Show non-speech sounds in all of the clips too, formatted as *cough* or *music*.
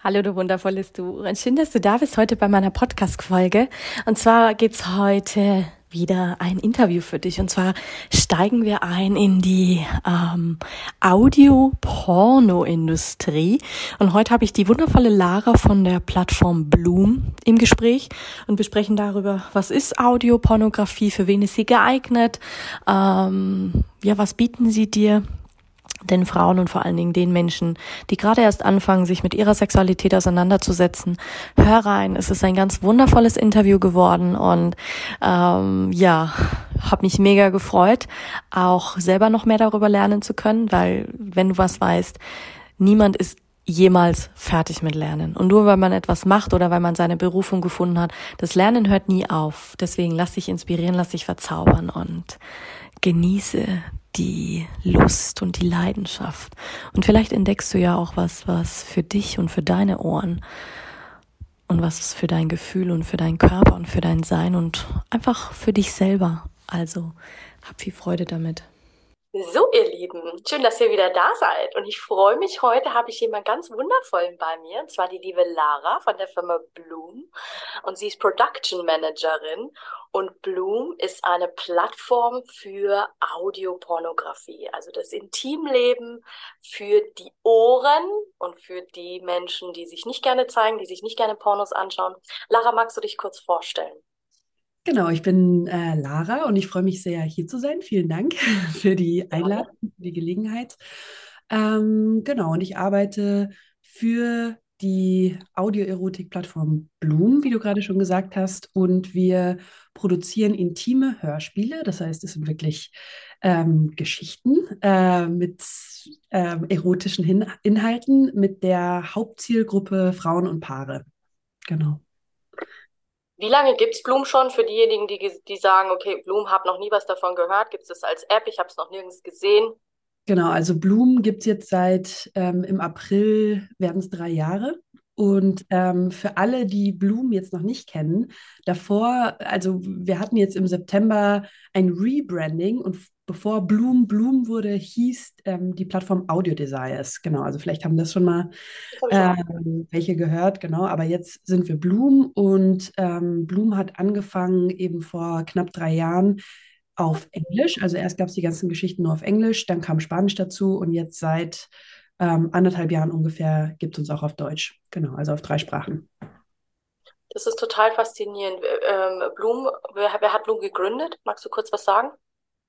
Hallo, du wundervolles Du. Schön, dass du da bist heute bei meiner Podcast-Folge. Und zwar geht's heute wieder ein Interview für dich. Und zwar steigen wir ein in die ähm, Audio-Porno-Industrie. Und heute habe ich die wundervolle Lara von der Plattform Bloom im Gespräch und besprechen darüber, was ist Audiopornografie, für wen ist sie geeignet, ähm, ja, was bieten sie dir den Frauen und vor allen Dingen den Menschen, die gerade erst anfangen, sich mit ihrer Sexualität auseinanderzusetzen. Hör rein, es ist ein ganz wundervolles Interview geworden und ähm, ja, habe mich mega gefreut, auch selber noch mehr darüber lernen zu können, weil wenn du was weißt, niemand ist jemals fertig mit Lernen. Und nur weil man etwas macht oder weil man seine Berufung gefunden hat, das Lernen hört nie auf. Deswegen lass dich inspirieren, lass dich verzaubern und genieße die Lust und die Leidenschaft. Und vielleicht entdeckst du ja auch was, was für dich und für deine Ohren und was für dein Gefühl und für deinen Körper und für dein Sein und einfach für dich selber. Also hab viel Freude damit. So, ihr Lieben, schön, dass ihr wieder da seid. Und ich freue mich, heute habe ich jemanden ganz wundervollen bei mir, und zwar die liebe Lara von der Firma Bloom. Und sie ist Production Managerin. Und Bloom ist eine Plattform für Audiopornografie, also das Intimleben für die Ohren und für die Menschen, die sich nicht gerne zeigen, die sich nicht gerne Pornos anschauen. Lara, magst du dich kurz vorstellen? Genau, ich bin äh, Lara und ich freue mich sehr, hier zu sein. Vielen Dank *laughs* für die Einladung, für die Gelegenheit. Ähm, genau, und ich arbeite für die Audioerotik-Plattform Bloom, wie du gerade schon gesagt hast, und wir produzieren intime Hörspiele. Das heißt, es sind wirklich ähm, Geschichten äh, mit ähm, erotischen Hin Inhalten mit der Hauptzielgruppe Frauen und Paare. Genau. Wie lange gibt es Bloom schon für diejenigen, die, die sagen, okay, Bloom, habe noch nie was davon gehört? Gibt es das als App? Ich habe es noch nirgends gesehen. Genau, also Bloom gibt es jetzt seit ähm, im April, werden es drei Jahre. Und ähm, für alle, die Bloom jetzt noch nicht kennen, davor, also wir hatten jetzt im September ein Rebranding und bevor Bloom Bloom wurde, hieß ähm, die Plattform Audio Desires. Genau, also vielleicht haben das schon mal ähm, welche gehört, genau. Aber jetzt sind wir Bloom und ähm, Bloom hat angefangen eben vor knapp drei Jahren auf Englisch. Also erst gab es die ganzen Geschichten nur auf Englisch, dann kam Spanisch dazu und jetzt seit ähm, anderthalb Jahren ungefähr gibt es uns auch auf Deutsch. Genau, also auf drei Sprachen. Das ist total faszinierend. Ähm, Blum, wer, wer, hat Blum gegründet? Magst du kurz was sagen?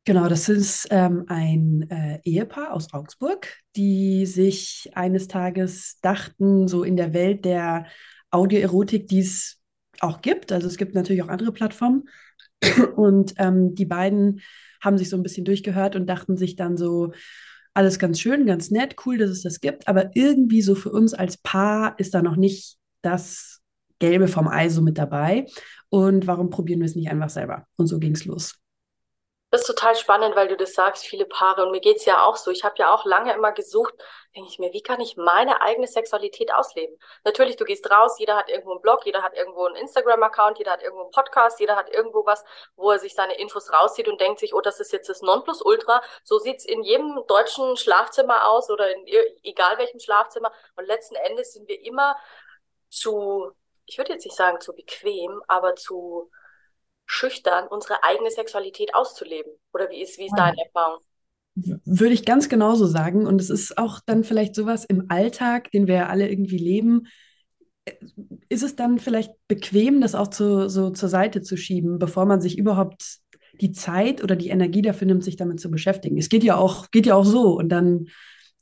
Genau, das ist ähm, ein äh, Ehepaar aus Augsburg, die sich eines Tages dachten, so in der Welt der Audioerotik, die es auch gibt, also es gibt natürlich auch andere Plattformen, und ähm, die beiden haben sich so ein bisschen durchgehört und dachten sich dann so, alles ganz schön, ganz nett, cool, dass es das gibt, aber irgendwie so für uns als Paar ist da noch nicht das Gelbe vom Ei so mit dabei. Und warum probieren wir es nicht einfach selber? Und so ging es los. Das ist total spannend, weil du das sagst, viele Paare. Und mir geht's ja auch so. Ich habe ja auch lange immer gesucht, denke ich mir, wie kann ich meine eigene Sexualität ausleben? Natürlich, du gehst raus, jeder hat irgendwo einen Blog, jeder hat irgendwo einen Instagram-Account, jeder hat irgendwo einen Podcast, jeder hat irgendwo was, wo er sich seine Infos rauszieht und denkt sich, oh, das ist jetzt das Nonplusultra. So sieht's in jedem deutschen Schlafzimmer aus oder in egal welchem Schlafzimmer. Und letzten Endes sind wir immer zu, ich würde jetzt nicht sagen zu bequem, aber zu schüchtern, unsere eigene Sexualität auszuleben? Oder wie ist, wie ist deine Erfahrung? Würde ich ganz genauso sagen. Und es ist auch dann vielleicht sowas im Alltag, den wir ja alle irgendwie leben. Äh, ist es dann vielleicht bequem, das auch zu, so zur Seite zu schieben, bevor man sich überhaupt die Zeit oder die Energie dafür nimmt, sich damit zu beschäftigen? Es geht ja auch, geht ja auch so. Und dann,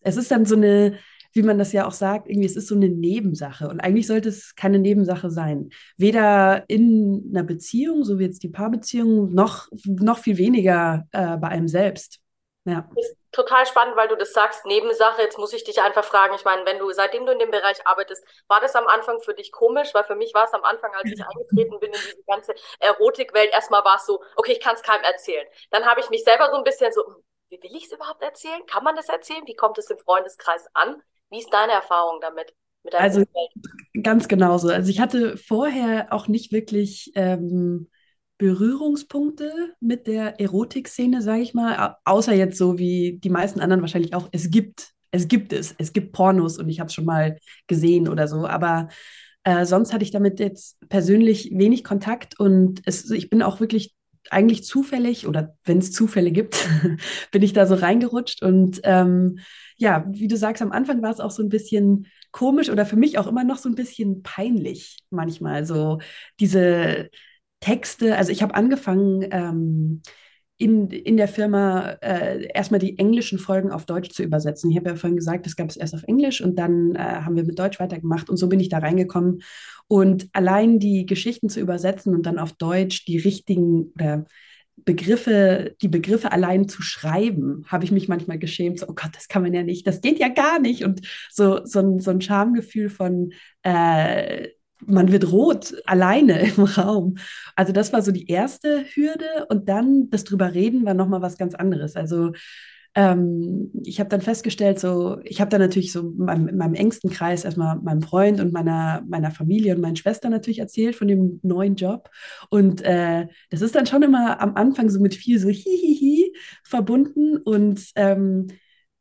es ist dann so eine, wie man das ja auch sagt, irgendwie, es ist so eine Nebensache. Und eigentlich sollte es keine Nebensache sein. Weder in einer Beziehung, so wie jetzt die Paarbeziehung, noch, noch viel weniger äh, bei einem selbst. Ja. Das, total spannend, weil du das sagst, Nebensache. Jetzt muss ich dich einfach fragen. Ich meine, wenn du, seitdem du in dem Bereich arbeitest, war das am Anfang für dich komisch? Weil für mich war es am Anfang, als ich *laughs* eingetreten bin in diese ganze Erotikwelt, erstmal war es so, okay, ich kann es keinem erzählen. Dann habe ich mich selber so ein bisschen so, hm, wie will ich es überhaupt erzählen? Kann man das erzählen? Wie kommt es im Freundeskreis an? Wie ist deine Erfahrung damit? also Welt? ganz genauso. Also ich hatte vorher auch nicht wirklich ähm, Berührungspunkte mit der Erotikszene, sage ich mal, außer jetzt so wie die meisten anderen wahrscheinlich auch. Es gibt, es gibt es, es gibt Pornos und ich habe es schon mal gesehen oder so, aber äh, sonst hatte ich damit jetzt persönlich wenig Kontakt und es, ich bin auch wirklich eigentlich zufällig oder wenn es Zufälle gibt, *laughs* bin ich da so reingerutscht. Und ähm, ja, wie du sagst, am Anfang war es auch so ein bisschen komisch oder für mich auch immer noch so ein bisschen peinlich manchmal. So diese Texte, also ich habe angefangen, ähm, in, in der Firma äh, erstmal die englischen Folgen auf Deutsch zu übersetzen. Ich habe ja vorhin gesagt, das gab es erst auf Englisch und dann äh, haben wir mit Deutsch weitergemacht und so bin ich da reingekommen. Und allein die Geschichten zu übersetzen und dann auf Deutsch die richtigen oder Begriffe, die Begriffe allein zu schreiben, habe ich mich manchmal geschämt. So, oh Gott, das kann man ja nicht, das geht ja gar nicht. Und so, so, ein, so ein Schamgefühl von, äh, man wird rot alleine *laughs* im Raum. Also das war so die erste Hürde und dann das drüber reden war noch mal was ganz anderes. Also ähm, ich habe dann festgestellt, so ich habe dann natürlich so in meinem, in meinem, engsten Kreis erstmal meinem Freund und meiner meiner Familie und meinen Schwestern natürlich erzählt von dem neuen Job und äh, das ist dann schon immer am Anfang so mit viel so hihihi verbunden und ähm,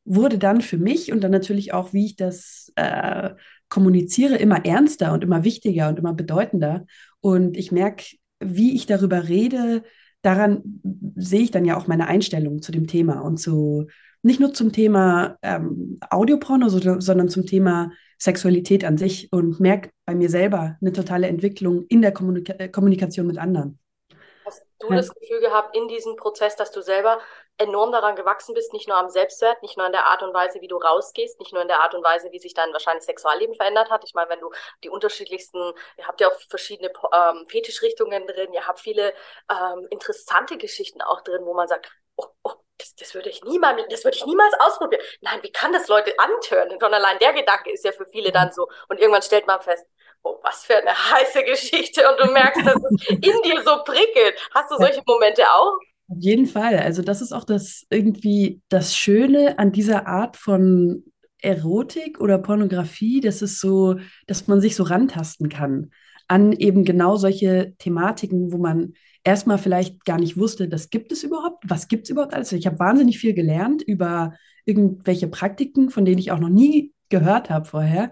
wurde dann für mich und dann natürlich auch, wie ich das äh, kommuniziere, immer ernster und immer wichtiger und immer bedeutender. Und ich merke, wie ich darüber rede, daran sehe ich dann ja auch meine Einstellung zu dem Thema und zu nicht nur zum Thema ähm, Audioporno, sondern zum Thema Sexualität an sich und merke bei mir selber eine totale Entwicklung in der Kommunika Kommunikation mit anderen. Hast du ja. das Gefühl gehabt in diesem Prozess, dass du selber enorm daran gewachsen bist, nicht nur am Selbstwert, nicht nur in der Art und Weise, wie du rausgehst, nicht nur in der Art und Weise, wie sich dein wahrscheinlich Sexualleben verändert hat. Ich meine, wenn du die unterschiedlichsten, ihr habt ja auch verschiedene ähm, Fetischrichtungen drin, ihr habt viele ähm, interessante Geschichten auch drin, wo man sagt, oh, oh, das, das würde ich niemals, das würde ich niemals ausprobieren. Nein, wie kann das Leute antören? Schon allein der Gedanke ist ja für viele dann so. Und irgendwann stellt man fest, oh, was für eine *laughs* heiße Geschichte. Und du merkst, dass es in dir so prickelt. Hast du solche Momente auch? Auf jeden Fall. Also das ist auch das irgendwie das Schöne an dieser Art von Erotik oder Pornografie, dass es so, dass man sich so rantasten kann an eben genau solche Thematiken, wo man erstmal vielleicht gar nicht wusste, das gibt es überhaupt, was gibt es überhaupt alles. Ich habe wahnsinnig viel gelernt über irgendwelche Praktiken, von denen ich auch noch nie gehört habe vorher,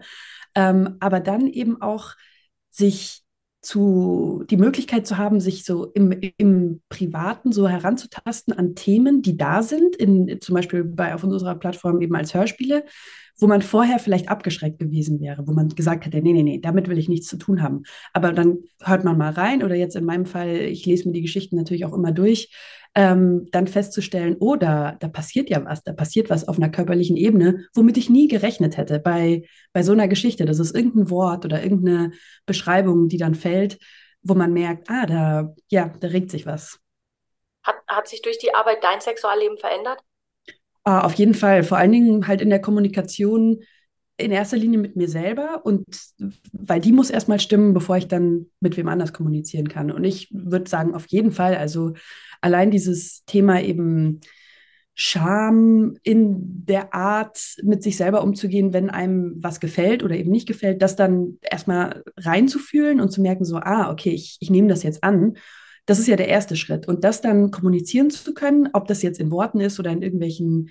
ähm, aber dann eben auch sich zu, die Möglichkeit zu haben, sich so im, im Privaten so heranzutasten an Themen, die da sind, in, zum Beispiel bei, auf unserer Plattform eben als Hörspiele, wo man vorher vielleicht abgeschreckt gewesen wäre, wo man gesagt hätte, nee, nee, nee, damit will ich nichts zu tun haben. Aber dann hört man mal rein oder jetzt in meinem Fall, ich lese mir die Geschichten natürlich auch immer durch, ähm, dann festzustellen, oh, da, da passiert ja was, da passiert was auf einer körperlichen Ebene, womit ich nie gerechnet hätte bei, bei so einer Geschichte. Das ist irgendein Wort oder irgendeine Beschreibung, die dann fällt, wo man merkt, ah, da, ja, da regt sich was. Hat, hat sich durch die Arbeit dein Sexualleben verändert? Ah, auf jeden Fall, vor allen Dingen halt in der Kommunikation in erster Linie mit mir selber und weil die muss erstmal stimmen, bevor ich dann mit wem anders kommunizieren kann. Und ich würde sagen, auf jeden Fall, also allein dieses Thema eben Scham in der Art, mit sich selber umzugehen, wenn einem was gefällt oder eben nicht gefällt, das dann erstmal reinzufühlen und zu merken, so, ah, okay, ich, ich nehme das jetzt an. Das ist ja der erste Schritt. Und das dann kommunizieren zu können, ob das jetzt in Worten ist oder in irgendwelchen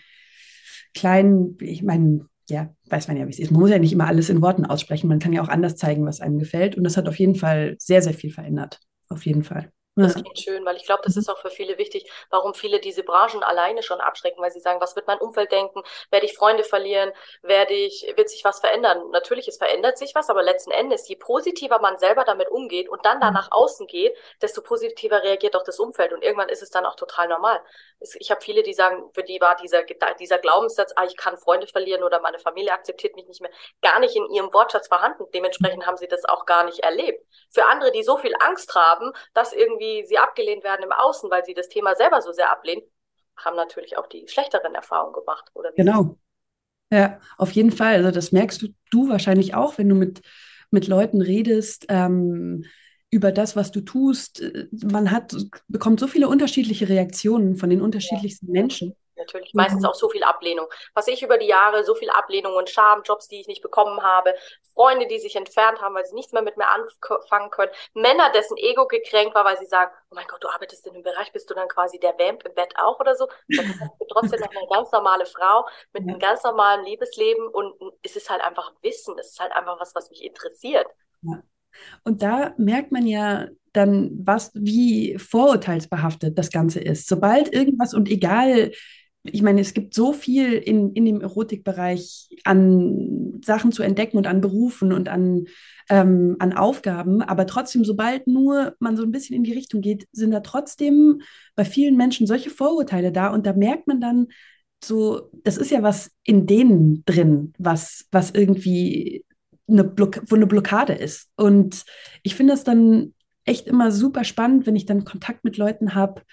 kleinen, ich meine, ja, weiß man ja, wie es ist. Man muss ja nicht immer alles in Worten aussprechen. Man kann ja auch anders zeigen, was einem gefällt. Und das hat auf jeden Fall sehr, sehr viel verändert. Auf jeden Fall. Das klingt schön, weil ich glaube, das ist auch für viele wichtig, warum viele diese Branchen alleine schon abschrecken, weil sie sagen, was wird mein Umfeld denken? Werde ich Freunde verlieren? Werde ich, wird sich was verändern? Natürlich, es verändert sich was, aber letzten Endes, je positiver man selber damit umgeht und dann da nach außen geht, desto positiver reagiert auch das Umfeld und irgendwann ist es dann auch total normal. Ich habe viele, die sagen, für die war dieser, dieser Glaubenssatz, ah, ich kann Freunde verlieren oder meine Familie akzeptiert mich nicht mehr, gar nicht in ihrem Wortschatz vorhanden. Dementsprechend haben sie das auch gar nicht erlebt. Für andere, die so viel Angst haben, dass irgendwie irgendwie sie abgelehnt werden im Außen, weil sie das Thema selber so sehr ablehnen, haben natürlich auch die schlechteren Erfahrungen gemacht, oder? Genau. Ja, auf jeden Fall. Also das merkst du, du wahrscheinlich auch, wenn du mit, mit Leuten redest ähm, über das, was du tust. Man hat, bekommt so viele unterschiedliche Reaktionen von den unterschiedlichsten ja. Menschen natürlich. Meistens auch so viel Ablehnung. Was ich über die Jahre, so viel Ablehnung und Scham, Jobs, die ich nicht bekommen habe, Freunde, die sich entfernt haben, weil sie nichts mehr mit mir anfangen können, Männer, dessen Ego gekränkt war, weil sie sagen, oh mein Gott, du arbeitest in dem Bereich, bist du dann quasi der Vamp im Bett auch oder so? Dann bist du *laughs* trotzdem noch eine ganz normale Frau mit einem ganz normalen Liebesleben und es ist halt einfach Wissen, es ist halt einfach was, was mich interessiert. Ja. Und da merkt man ja dann, was, wie vorurteilsbehaftet das Ganze ist. Sobald irgendwas und egal, ich meine, es gibt so viel in, in dem Erotikbereich an Sachen zu entdecken und an Berufen und an, ähm, an Aufgaben, aber trotzdem, sobald nur man so ein bisschen in die Richtung geht, sind da trotzdem bei vielen Menschen solche Vorurteile da und da merkt man dann so, das ist ja was in denen drin, was, was irgendwie eine Block wo eine Blockade ist. Und ich finde es dann echt immer super spannend, wenn ich dann Kontakt mit Leuten habe,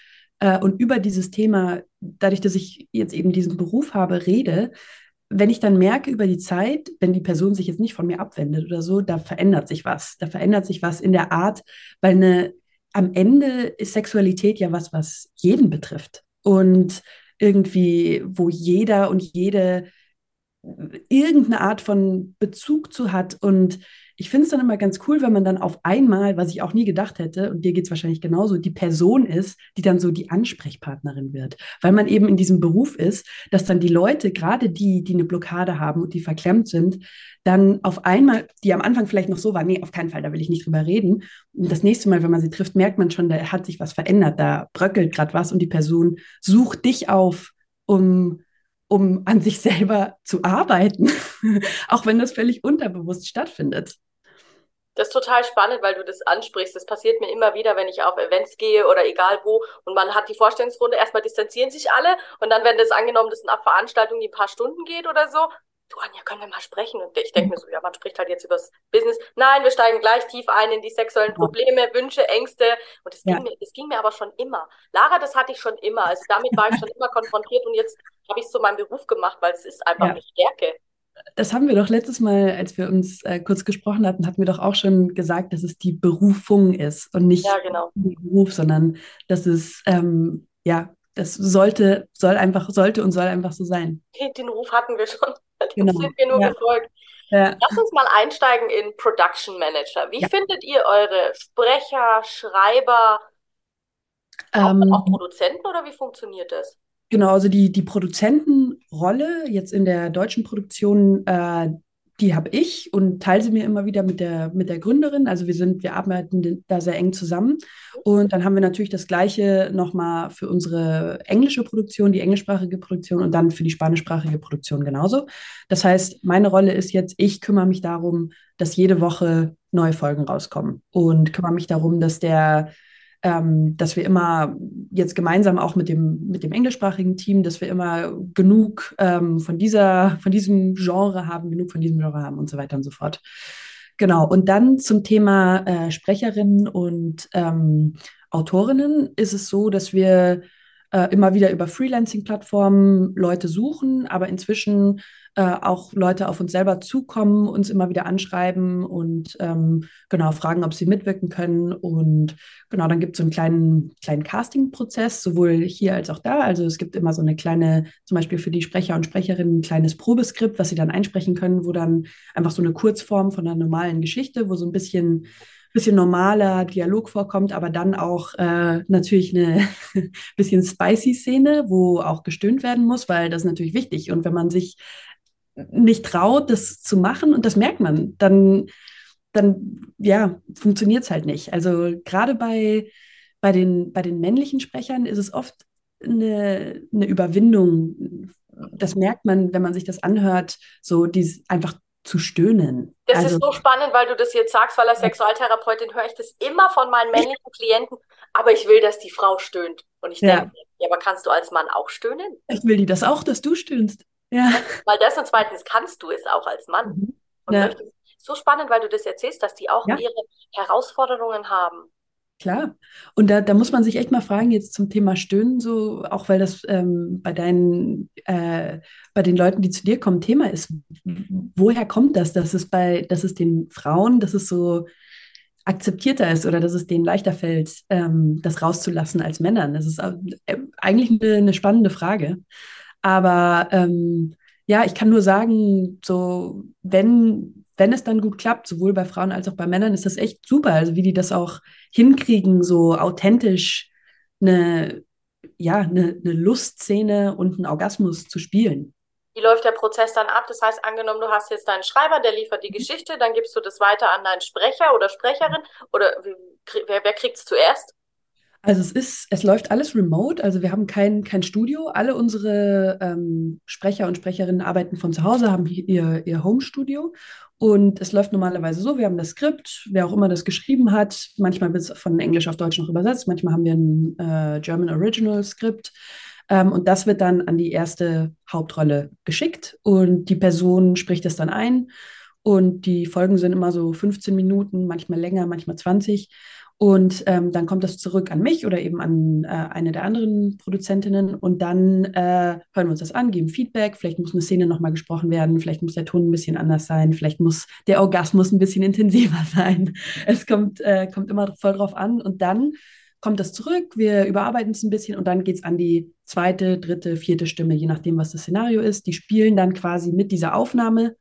äh, und über dieses Thema, dadurch, dass ich jetzt eben diesen Beruf habe, rede, wenn ich dann merke über die Zeit, wenn die Person sich jetzt nicht von mir abwendet oder so, da verändert sich was. Da verändert sich was in der Art, weil eine, am Ende ist Sexualität ja was, was jeden betrifft. Und irgendwie, wo jeder und jede irgendeine Art von Bezug zu hat und ich finde es dann immer ganz cool, wenn man dann auf einmal, was ich auch nie gedacht hätte, und dir geht es wahrscheinlich genauso, die Person ist, die dann so die Ansprechpartnerin wird. Weil man eben in diesem Beruf ist, dass dann die Leute, gerade die, die eine Blockade haben und die verklemmt sind, dann auf einmal, die am Anfang vielleicht noch so waren, nee, auf keinen Fall, da will ich nicht drüber reden. Und das nächste Mal, wenn man sie trifft, merkt man schon, da hat sich was verändert, da bröckelt gerade was und die Person sucht dich auf, um um an sich selber zu arbeiten, *laughs* auch wenn das völlig unterbewusst stattfindet. Das ist total spannend, weil du das ansprichst. Das passiert mir immer wieder, wenn ich auf Events gehe oder egal wo und man hat die Vorstellungsrunde, erstmal distanzieren sich alle und dann, wenn das angenommen, ist eine Veranstaltung, die ein paar Stunden geht oder so, du Anja, können wir mal sprechen? Und ich denke mir so, ja, man spricht halt jetzt über das Business. Nein, wir steigen gleich tief ein in die sexuellen Probleme, Wünsche, Ängste. Und das, ja. ging mir, das ging mir aber schon immer. Lara, das hatte ich schon immer. Also damit war ich schon immer konfrontiert und jetzt habe ich es zu meinem Beruf gemacht, weil es ist einfach ja. eine Stärke das haben wir doch letztes Mal, als wir uns äh, kurz gesprochen hatten, hatten wir doch auch schon gesagt, dass es die Berufung ist und nicht ja, genau. der Beruf, sondern dass es, ähm, ja, das sollte, soll einfach, sollte und soll einfach so sein. Den Ruf hatten wir schon, *laughs* dem genau. sind wir nur ja. gefolgt. Ja. Lass uns mal einsteigen in Production Manager. Wie ja. findet ihr eure Sprecher, Schreiber, ähm, auch Produzenten oder wie funktioniert das? Genau, also die, die Produzentenrolle jetzt in der deutschen Produktion, äh, die habe ich und teile sie mir immer wieder mit der, mit der Gründerin. Also wir sind, wir arbeiten da sehr eng zusammen. Und dann haben wir natürlich das Gleiche nochmal für unsere englische Produktion, die englischsprachige Produktion und dann für die spanischsprachige Produktion genauso. Das heißt, meine Rolle ist jetzt, ich kümmere mich darum, dass jede Woche neue Folgen rauskommen und kümmere mich darum, dass der ähm, dass wir immer jetzt gemeinsam auch mit dem, mit dem englischsprachigen Team, dass wir immer genug ähm, von, dieser, von diesem Genre haben, genug von diesem Genre haben und so weiter und so fort. Genau, und dann zum Thema äh, Sprecherinnen und ähm, Autorinnen ist es so, dass wir äh, immer wieder über Freelancing-Plattformen Leute suchen, aber inzwischen äh, auch Leute auf uns selber zukommen, uns immer wieder anschreiben und ähm, genau fragen, ob sie mitwirken können. Und genau, dann gibt es so einen kleinen, kleinen Casting-Prozess, sowohl hier als auch da. Also es gibt immer so eine kleine, zum Beispiel für die Sprecher und Sprecherinnen, ein kleines Probeskript, was sie dann einsprechen können, wo dann einfach so eine Kurzform von einer normalen Geschichte, wo so ein bisschen bisschen normaler Dialog vorkommt, aber dann auch äh, natürlich eine *laughs* bisschen spicy Szene, wo auch gestöhnt werden muss, weil das ist natürlich wichtig. Und wenn man sich nicht traut, das zu machen, und das merkt man, dann, dann ja, funktioniert es halt nicht. Also gerade bei, bei, den, bei den männlichen Sprechern ist es oft eine, eine Überwindung. Das merkt man, wenn man sich das anhört, so dieses einfach zu stöhnen. Das also, ist so spannend, weil du das jetzt sagst, weil als Sexualtherapeutin höre ich das immer von meinen männlichen Klienten, aber ich will, dass die Frau stöhnt. Und ich denke, ja. ja, aber kannst du als Mann auch stöhnen? Ich will die das auch, dass du stöhnst. Ja. Weil das und zweitens kannst du es auch als Mann. Mhm. Und ja. so spannend, weil du das erzählst, dass die auch ja. ihre Herausforderungen haben. Klar. Und da, da muss man sich echt mal fragen, jetzt zum Thema Stöhnen, so, auch weil das ähm, bei deinen, äh, bei den Leuten, die zu dir kommen, Thema ist. Woher kommt das, dass es bei, dass es den Frauen, dass es so akzeptierter ist oder dass es denen leichter fällt, ähm, das rauszulassen als Männern? Das ist äh, eigentlich eine, eine, spannende Frage. Aber ähm, ja, ich kann nur sagen, so, wenn wenn es dann gut klappt, sowohl bei Frauen als auch bei Männern, ist das echt super. Also wie die das auch hinkriegen, so authentisch eine, ja, eine, eine Lustszene und einen Orgasmus zu spielen. Wie läuft der Prozess dann ab? Das heißt, angenommen, du hast jetzt deinen Schreiber, der liefert die Geschichte, dann gibst du das weiter an deinen Sprecher oder Sprecherin oder wer, wer kriegt es zuerst? Also es ist, es läuft alles remote, also wir haben kein, kein Studio. Alle unsere ähm, Sprecher und Sprecherinnen arbeiten von zu Hause, haben ihr, ihr Home-Studio und es läuft normalerweise so, wir haben das Skript, wer auch immer das geschrieben hat, manchmal wird es von Englisch auf Deutsch noch übersetzt, manchmal haben wir ein äh, German Original Skript. Ähm, und das wird dann an die erste Hauptrolle geschickt und die Person spricht es dann ein. Und die Folgen sind immer so 15 Minuten, manchmal länger, manchmal 20. Und ähm, dann kommt das zurück an mich oder eben an äh, eine der anderen Produzentinnen und dann äh, hören wir uns das an, geben Feedback. Vielleicht muss eine Szene nochmal gesprochen werden, vielleicht muss der Ton ein bisschen anders sein, vielleicht muss der Orgasmus ein bisschen intensiver *laughs* sein. Es kommt, äh, kommt immer voll drauf an und dann kommt das zurück, wir überarbeiten es ein bisschen und dann geht es an die zweite, dritte, vierte Stimme, je nachdem, was das Szenario ist. Die spielen dann quasi mit dieser Aufnahme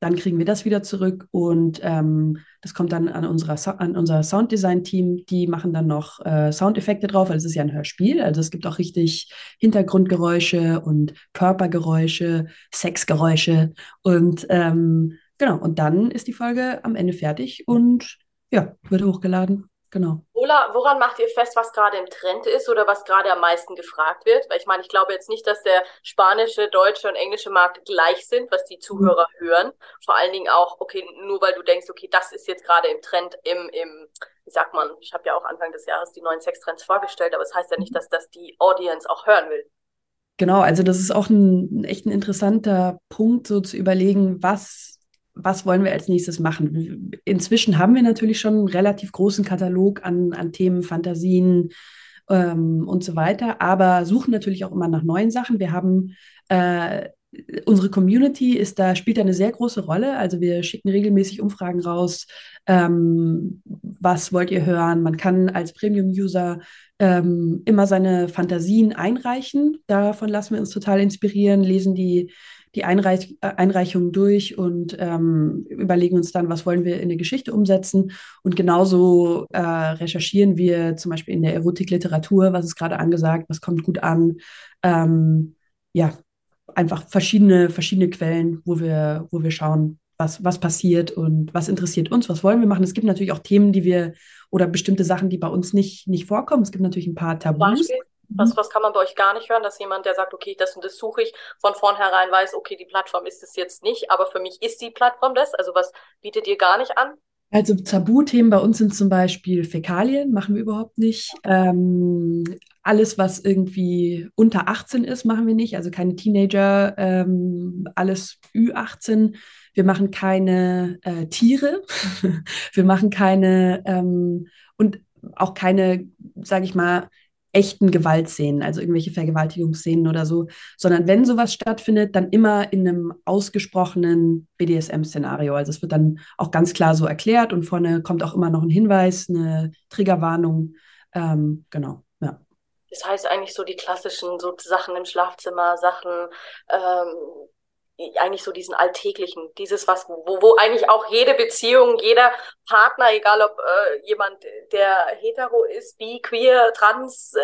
dann kriegen wir das wieder zurück und ähm, das kommt dann an, unserer, an unser Sounddesign-Team. Die machen dann noch äh, Soundeffekte drauf, weil es ist ja ein Hörspiel. Also es gibt auch richtig Hintergrundgeräusche und Körpergeräusche, Sexgeräusche und ähm, genau. Und dann ist die Folge am Ende fertig und ja, wird hochgeladen. Genau. Ola, woran macht ihr fest, was gerade im Trend ist oder was gerade am meisten gefragt wird? Weil ich meine, ich glaube jetzt nicht, dass der spanische, deutsche und englische Markt gleich sind, was die Zuhörer mhm. hören. Vor allen Dingen auch, okay, nur weil du denkst, okay, das ist jetzt gerade im Trend, im, im, wie sagt man, ich habe ja auch Anfang des Jahres die neuen Sextrends vorgestellt, aber es das heißt ja nicht, dass das die Audience auch hören will. Genau, also das ist auch ein echt ein interessanter Punkt, so zu überlegen, was was wollen wir als nächstes machen? Inzwischen haben wir natürlich schon einen relativ großen Katalog an, an Themen, Fantasien ähm, und so weiter, aber suchen natürlich auch immer nach neuen Sachen. Wir haben äh, unsere Community ist da, spielt da eine sehr große Rolle. Also wir schicken regelmäßig Umfragen raus. Ähm, was wollt ihr hören? Man kann als Premium-User ähm, immer seine Fantasien einreichen. Davon lassen wir uns total inspirieren, lesen die die Einreich äh, Einreichungen durch und ähm, überlegen uns dann, was wollen wir in eine Geschichte umsetzen. Und genauso äh, recherchieren wir zum Beispiel in der Erotikliteratur, was ist gerade angesagt, was kommt gut an. Ähm, ja, einfach verschiedene, verschiedene Quellen, wo wir, wo wir schauen, was, was passiert und was interessiert uns, was wollen wir machen. Es gibt natürlich auch Themen, die wir oder bestimmte Sachen, die bei uns nicht, nicht vorkommen. Es gibt natürlich ein paar Tabus. Beispiel? Was, mhm. was kann man bei euch gar nicht hören, dass jemand, der sagt, okay, das und das suche ich, von vornherein weiß, okay, die Plattform ist es jetzt nicht, aber für mich ist die Plattform das. Also was bietet ihr gar nicht an? Also Tabuthemen bei uns sind zum Beispiel Fäkalien, machen wir überhaupt nicht. Ähm, alles, was irgendwie unter 18 ist, machen wir nicht. Also keine Teenager, ähm, alles Ü18. Wir machen keine äh, Tiere. *laughs* wir machen keine ähm, und auch keine, sage ich mal, echten Gewaltszenen, also irgendwelche Vergewaltigungsszenen oder so, sondern wenn sowas stattfindet, dann immer in einem ausgesprochenen BDSM-Szenario. Also es wird dann auch ganz klar so erklärt und vorne kommt auch immer noch ein Hinweis, eine Triggerwarnung. Ähm, genau, ja. Das heißt eigentlich so die klassischen so Sachen im Schlafzimmer, Sachen, ähm, eigentlich so diesen alltäglichen, dieses was, wo, wo eigentlich auch jede Beziehung, jeder Partner, egal ob äh, jemand, der hetero ist, bi, queer, trans, äh,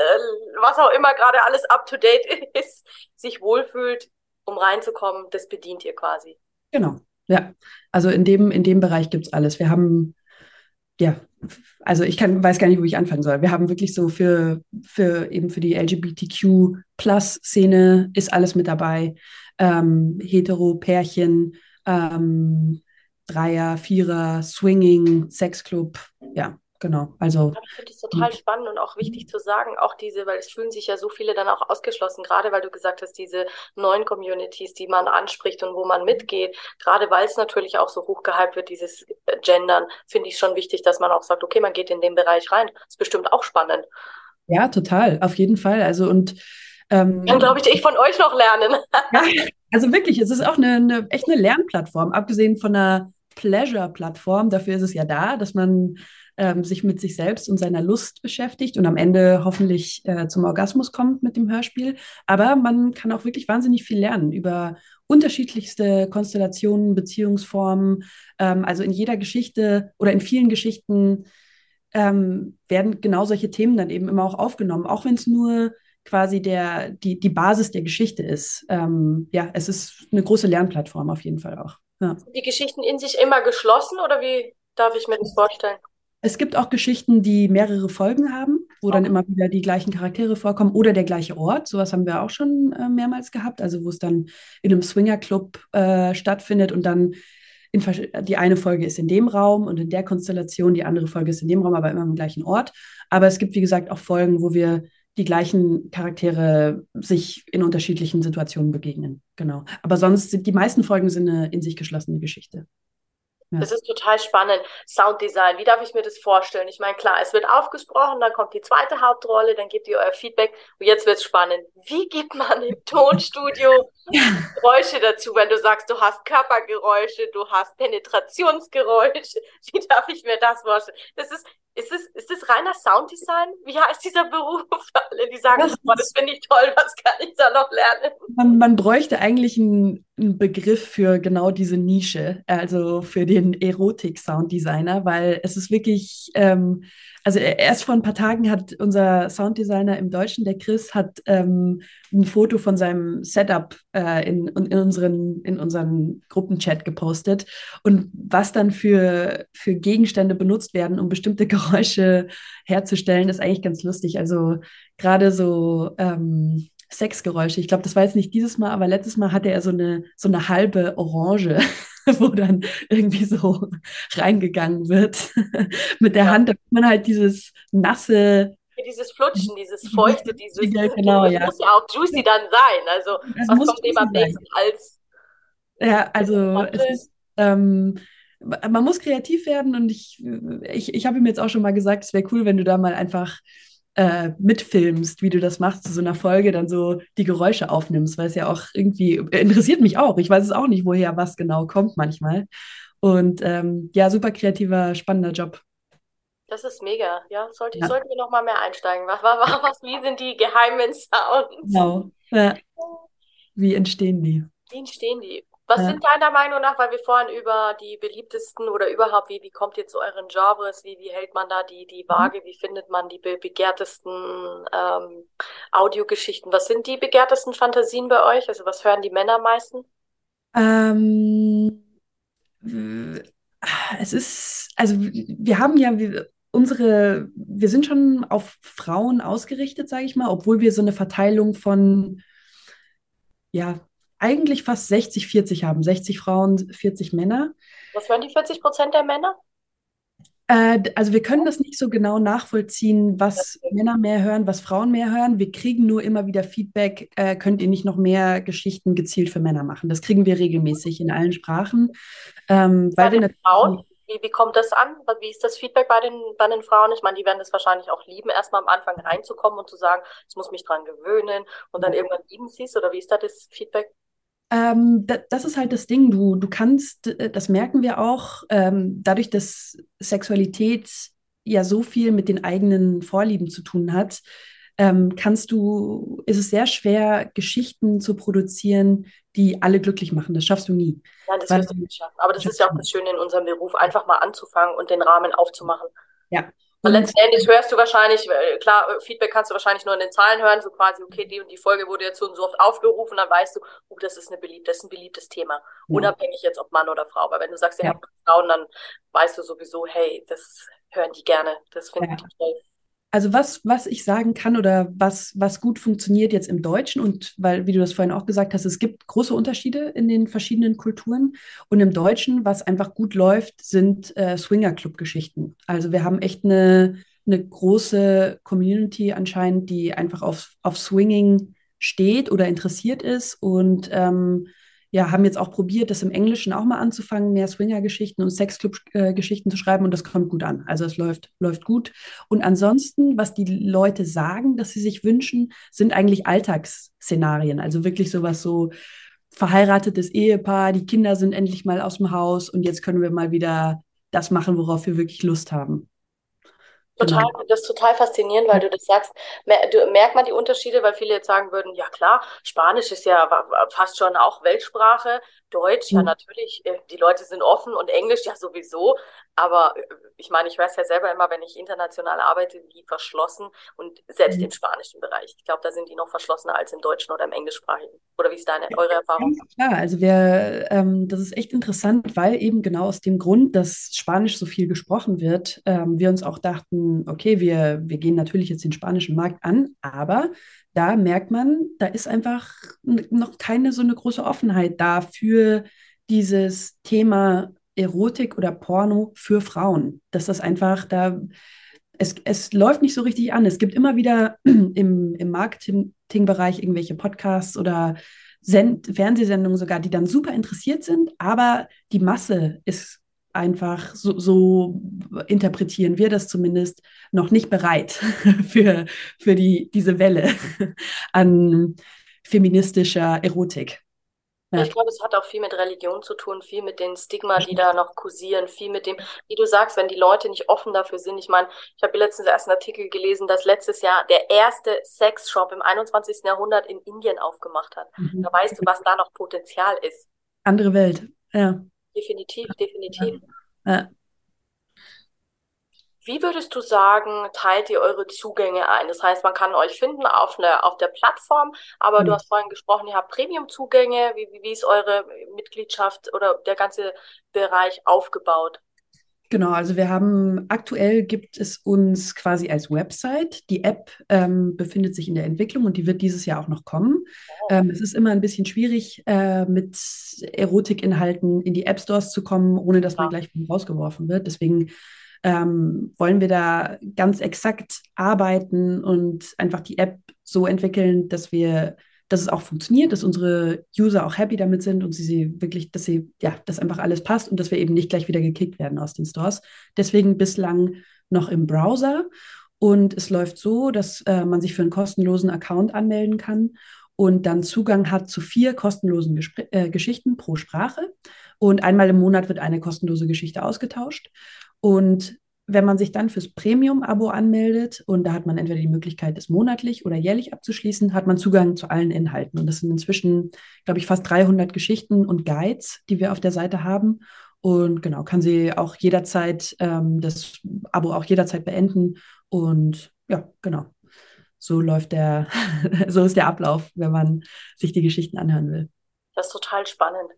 was auch immer gerade alles up to date *laughs* ist, sich wohlfühlt, um reinzukommen, das bedient ihr quasi. Genau, ja. Also in dem, in dem Bereich gibt's alles. Wir haben, ja, also ich kann, weiß gar nicht, wo ich anfangen soll. Wir haben wirklich so für, für eben für die LGBTQ-Plus-Szene ist alles mit dabei ähm, Hetero-Pärchen, ähm, Dreier, Vierer, Swinging, Sexclub, ja, genau. Also ich finde es total spannend und auch wichtig zu sagen, auch diese, weil es fühlen sich ja so viele dann auch ausgeschlossen, gerade weil du gesagt hast, diese neuen Communities, die man anspricht und wo man mitgeht, gerade weil es natürlich auch so hochgehypt wird, dieses Gendern, finde ich schon wichtig, dass man auch sagt, okay, man geht in den Bereich rein. Das ist bestimmt auch spannend. Ja, total, auf jeden Fall. Also und ähm, Dann glaube ich, ich von euch noch lernen. *laughs* ja, also wirklich, es ist auch eine, eine echt eine Lernplattform, abgesehen von einer Pleasure-Plattform. Dafür ist es ja da, dass man ähm, sich mit sich selbst und seiner Lust beschäftigt und am Ende hoffentlich äh, zum Orgasmus kommt mit dem Hörspiel. Aber man kann auch wirklich wahnsinnig viel lernen über unterschiedlichste Konstellationen, Beziehungsformen. Ähm, also in jeder Geschichte oder in vielen Geschichten ähm, werden genau solche Themen dann eben immer auch aufgenommen, auch wenn es nur quasi der, die, die Basis der Geschichte ist. Ähm, ja, es ist eine große Lernplattform auf jeden Fall auch. Ja. Sind die Geschichten in sich immer geschlossen oder wie darf ich mir das vorstellen? Es gibt auch Geschichten, die mehrere Folgen haben, wo okay. dann immer wieder die gleichen Charaktere vorkommen oder der gleiche Ort. Sowas haben wir auch schon äh, mehrmals gehabt, also wo es dann in einem Swingerclub äh, stattfindet und dann in, die eine Folge ist in dem Raum und in der Konstellation, die andere Folge ist in dem Raum, aber immer am gleichen Ort. Aber es gibt, wie gesagt, auch Folgen, wo wir die gleichen Charaktere sich in unterschiedlichen Situationen begegnen. Genau. Aber sonst sind die meisten Folgen sind eine in sich geschlossene Geschichte. Ja. Das ist total spannend. Sounddesign, wie darf ich mir das vorstellen? Ich meine, klar, es wird aufgesprochen, dann kommt die zweite Hauptrolle, dann gebt ihr euer Feedback und jetzt wird es spannend. Wie gibt man im *laughs* Tonstudio Geräusche dazu, wenn du sagst, du hast Körpergeräusche, du hast Penetrationsgeräusche? *laughs* Wie darf ich mir das vorstellen? Das ist, ist es, ist es reiner Sounddesign? Wie heißt dieser Beruf? *laughs* Alle, die sagen, das, das finde ich toll, was kann ich da noch lernen? Man, man bräuchte eigentlich einen, einen, Begriff für genau diese Nische, also für den Erotik-Sounddesigner, weil es ist wirklich, ähm, also erst vor ein paar Tagen hat unser Sounddesigner im Deutschen, der Chris, hat ähm, ein Foto von seinem Setup äh, in, in, unseren, in unseren Gruppenchat gepostet und was dann für, für Gegenstände benutzt werden, um bestimmte *laughs* Geräusche herzustellen, ist eigentlich ganz lustig. Also gerade so ähm, Sexgeräusche. Ich glaube, das war jetzt nicht dieses Mal, aber letztes Mal hatte er so eine, so eine halbe Orange *laughs* *laughs* wo dann irgendwie so reingegangen wird *laughs* mit der ja. Hand, damit man halt dieses nasse dieses Flutschen, dieses *laughs* Feuchte, dieses genau, das ja. muss ja auch juicy dann sein. Also das was kommt dem am nächsten als ja, also es ist ähm, man muss kreativ werden und ich, ich, ich habe ihm jetzt auch schon mal gesagt, es wäre cool, wenn du da mal einfach äh, mitfilmst, wie du das machst zu so einer Folge, dann so die Geräusche aufnimmst, weil es ja auch irgendwie interessiert mich auch. Ich weiß es auch nicht, woher was genau kommt manchmal. Und ähm, ja, super kreativer, spannender Job. Das ist mega, ja. Sollte, ja. Sollten wir noch mal mehr einsteigen. Was, was, was, wie sind die geheimen Sounds? Genau. Ja. Wie entstehen die? Wie entstehen die? Was ja. sind deiner Meinung nach, weil wir vorhin über die beliebtesten oder überhaupt, wie, wie kommt ihr zu euren Genres, wie, wie hält man da die, die mhm. Waage, wie findet man die be begehrtesten ähm, Audiogeschichten? Was sind die begehrtesten Fantasien bei euch? Also was hören die Männer am meisten? Ähm, es ist, also wir haben ja, unsere, wir sind schon auf Frauen ausgerichtet, sage ich mal, obwohl wir so eine Verteilung von ja, eigentlich fast 60, 40 haben. 60 Frauen, 40 Männer. Was hören die 40 Prozent der Männer? Äh, also wir können das nicht so genau nachvollziehen, was. Männer mehr hören, was Frauen mehr hören. Wir kriegen nur immer wieder Feedback, äh, könnt ihr nicht noch mehr Geschichten gezielt für Männer machen. Das kriegen wir regelmäßig in allen Sprachen. Ähm, weil wir Frauen? Wie, wie kommt das an? Wie ist das Feedback bei den, bei den Frauen? Ich meine, die werden das wahrscheinlich auch lieben, erstmal am Anfang reinzukommen und zu sagen, ich muss mich dran gewöhnen und dann irgendwann lieben sie es. Oder wie ist da das Feedback? Ähm, da, das ist halt das Ding. Du, du kannst, äh, das merken wir auch, ähm, dadurch, dass Sexualität ja so viel mit den eigenen Vorlieben zu tun hat, ähm, kannst du, ist es sehr schwer, Geschichten zu produzieren, die alle glücklich machen. Das schaffst du nie. Nein, das wirst du nicht schaffen. Aber das ist ja auch das Schöne in unserem Beruf, einfach mal anzufangen und den Rahmen aufzumachen. Ja, und letzten Endes hörst du wahrscheinlich, klar, Feedback kannst du wahrscheinlich nur in den Zahlen hören, so quasi, okay, die und die Folge wurde jetzt so und so oft aufgerufen, dann weißt du, oh, das ist eine beliebte, das ist ein beliebtes Thema. Ja. Unabhängig jetzt ob Mann oder Frau. Weil wenn du sagst, ihr ja. habt Frauen, dann weißt du sowieso, hey, das hören die gerne. Das finde ich toll. Also was, was ich sagen kann oder was, was gut funktioniert jetzt im Deutschen und weil, wie du das vorhin auch gesagt hast, es gibt große Unterschiede in den verschiedenen Kulturen und im Deutschen, was einfach gut läuft, sind äh, Swinger-Club-Geschichten. Also wir haben echt eine, eine große Community anscheinend, die einfach auf, auf Swinging steht oder interessiert ist und ähm, ja, haben jetzt auch probiert, das im Englischen auch mal anzufangen, mehr Swinger-Geschichten und Sexclub-Geschichten zu schreiben und das kommt gut an. Also es läuft, läuft gut. Und ansonsten, was die Leute sagen, dass sie sich wünschen, sind eigentlich Alltagsszenarien. Also wirklich sowas so verheiratetes Ehepaar, die Kinder sind endlich mal aus dem Haus und jetzt können wir mal wieder das machen, worauf wir wirklich Lust haben. Total, genau. das ist total faszinierend, weil du das sagst. Du, merkt man die Unterschiede, weil viele jetzt sagen würden, ja klar, Spanisch ist ja fast schon auch Weltsprache. Deutsch, ja, mhm. natürlich, äh, die Leute sind offen und Englisch ja sowieso. Aber äh, ich meine, ich weiß ja selber immer, wenn ich international arbeite, wie verschlossen und selbst mhm. im spanischen Bereich. Ich glaube, da sind die noch verschlossener als im deutschen oder im englischsprachigen. Oder wie ist deine, eure Erfahrung? Ja, also wir, ähm, das ist echt interessant, weil eben genau aus dem Grund, dass Spanisch so viel gesprochen wird, ähm, wir uns auch dachten, okay, wir, wir gehen natürlich jetzt den spanischen Markt an, aber da merkt man, da ist einfach noch keine so eine große Offenheit da für dieses Thema Erotik oder Porno für Frauen. Dass das einfach da, es, es läuft nicht so richtig an. Es gibt immer wieder *clears throat* im, im Marketingbereich irgendwelche Podcasts oder Send Fernsehsendungen sogar, die dann super interessiert sind, aber die Masse ist einfach, so, so interpretieren wir das zumindest, noch nicht bereit *laughs* für, für die, diese Welle *laughs* an feministischer Erotik. Ja. Ich glaube, es hat auch viel mit Religion zu tun, viel mit den Stigma, die da noch kursieren, viel mit dem, wie du sagst, wenn die Leute nicht offen dafür sind. Ich meine, ich habe letztens erst einen Artikel gelesen, dass letztes Jahr der erste Sexshop im 21. Jahrhundert in Indien aufgemacht hat. Mhm. Da weißt du, was da noch Potenzial ist. Andere Welt, ja. Definitiv, definitiv. Ja. Wie würdest du sagen, teilt ihr eure Zugänge ein? Das heißt, man kann euch finden auf, eine, auf der Plattform, aber mhm. du hast vorhin gesprochen, ihr habt Premium-Zugänge. Wie, wie, wie ist eure Mitgliedschaft oder der ganze Bereich aufgebaut? Genau, also wir haben aktuell gibt es uns quasi als Website. Die App ähm, befindet sich in der Entwicklung und die wird dieses Jahr auch noch kommen. Oh. Ähm, es ist immer ein bisschen schwierig, äh, mit Erotikinhalten in die App Stores zu kommen, ohne dass man gleich rausgeworfen wird. Deswegen ähm, wollen wir da ganz exakt arbeiten und einfach die App so entwickeln, dass wir dass es auch funktioniert, dass unsere User auch happy damit sind und sie, sie wirklich, dass sie, ja, dass einfach alles passt und dass wir eben nicht gleich wieder gekickt werden aus den Stores. Deswegen bislang noch im Browser. Und es läuft so, dass äh, man sich für einen kostenlosen Account anmelden kann und dann Zugang hat zu vier kostenlosen Gespr äh, Geschichten pro Sprache. Und einmal im Monat wird eine kostenlose Geschichte ausgetauscht. Und wenn man sich dann fürs Premium-Abo anmeldet und da hat man entweder die Möglichkeit, es monatlich oder jährlich abzuschließen, hat man Zugang zu allen Inhalten. Und das sind inzwischen, glaube ich, fast 300 Geschichten und Guides, die wir auf der Seite haben. Und genau, kann sie auch jederzeit, ähm, das Abo auch jederzeit beenden. Und ja, genau. So läuft der, *laughs* so ist der Ablauf, wenn man sich die Geschichten anhören will. Das ist total spannend.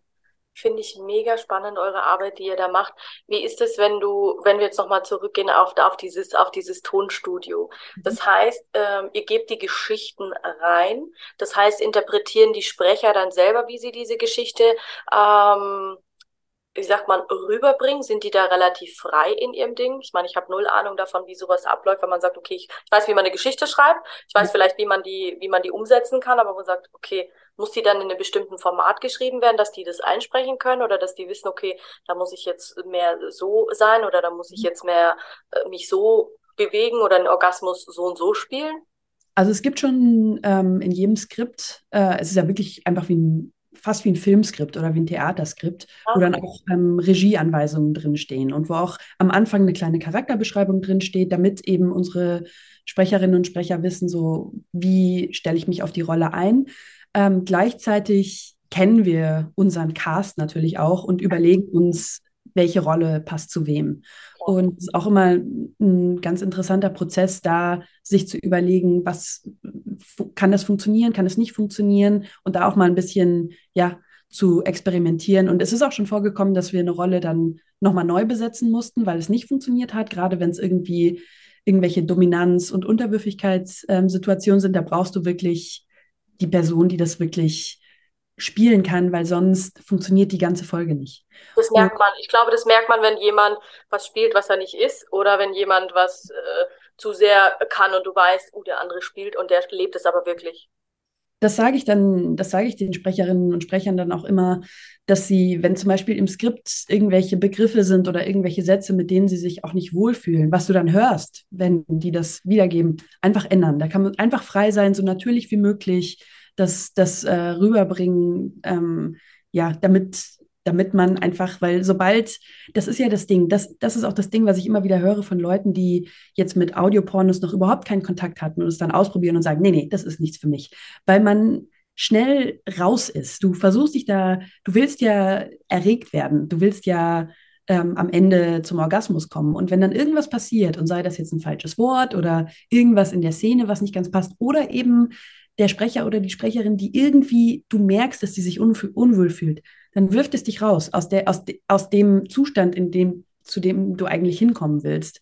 Finde ich mega spannend, eure Arbeit, die ihr da macht. Wie ist es, wenn du, wenn wir jetzt nochmal zurückgehen auf, auf dieses, auf dieses Tonstudio? Das mhm. heißt, ähm, ihr gebt die Geschichten rein. Das heißt, interpretieren die Sprecher dann selber, wie sie diese Geschichte ähm, wie sagt man, rüberbringen? Sind die da relativ frei in ihrem Ding? Ich meine, ich habe null Ahnung davon, wie sowas abläuft, wenn man sagt, okay, ich, ich weiß, wie man eine Geschichte schreibt, ich weiß vielleicht, wie man die, wie man die umsetzen kann, aber man sagt, okay, muss die dann in einem bestimmten Format geschrieben werden, dass die das einsprechen können oder dass die wissen, okay, da muss ich jetzt mehr so sein oder da muss ich jetzt mehr äh, mich so bewegen oder einen Orgasmus so und so spielen? Also es gibt schon ähm, in jedem Skript, äh, es ist ja wirklich einfach wie ein fast wie ein Filmskript oder wie ein Theaterskript, okay. wo dann auch ähm, Regieanweisungen drinstehen und wo auch am Anfang eine kleine Charakterbeschreibung drinsteht, damit eben unsere Sprecherinnen und Sprecher wissen, so wie stelle ich mich auf die Rolle ein. Ähm, gleichzeitig kennen wir unseren Cast natürlich auch und überlegen uns, welche Rolle passt zu wem. Und es ist auch immer ein ganz interessanter Prozess, da sich zu überlegen, was kann das funktionieren, kann es nicht funktionieren und da auch mal ein bisschen, ja, zu experimentieren. Und es ist auch schon vorgekommen, dass wir eine Rolle dann nochmal neu besetzen mussten, weil es nicht funktioniert hat, gerade wenn es irgendwie irgendwelche Dominanz- und Unterwürfigkeitssituationen sind, da brauchst du wirklich die Person, die das wirklich spielen kann, weil sonst funktioniert die ganze Folge nicht. Das merkt man. Ich glaube, das merkt man, wenn jemand was spielt, was er nicht ist, oder wenn jemand was äh, zu sehr kann und du weißt, uh, der andere spielt und der lebt es aber wirklich. Das sage ich dann, das sage ich den Sprecherinnen und Sprechern dann auch immer, dass sie, wenn zum Beispiel im Skript irgendwelche Begriffe sind oder irgendwelche Sätze, mit denen sie sich auch nicht wohlfühlen, was du dann hörst, wenn die das wiedergeben, einfach ändern. Da kann man einfach frei sein, so natürlich wie möglich das, das äh, rüberbringen, ähm, ja, damit, damit man einfach, weil sobald, das ist ja das Ding, das, das ist auch das Ding, was ich immer wieder höre von Leuten, die jetzt mit Audiopornos noch überhaupt keinen Kontakt hatten und es dann ausprobieren und sagen, nee, nee, das ist nichts für mich. Weil man schnell raus ist. Du versuchst dich da, du willst ja erregt werden, du willst ja ähm, am Ende zum Orgasmus kommen. Und wenn dann irgendwas passiert, und sei das jetzt ein falsches Wort oder irgendwas in der Szene, was nicht ganz passt, oder eben der Sprecher oder die Sprecherin, die irgendwie, du merkst, dass sie sich unwohl fühlt, dann wirft es dich raus aus, der, aus, de, aus dem Zustand, in dem, zu dem du eigentlich hinkommen willst.